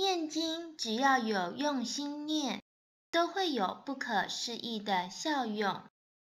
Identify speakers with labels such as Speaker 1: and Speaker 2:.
Speaker 1: 念经只要有用心念都会有不可思议的效用。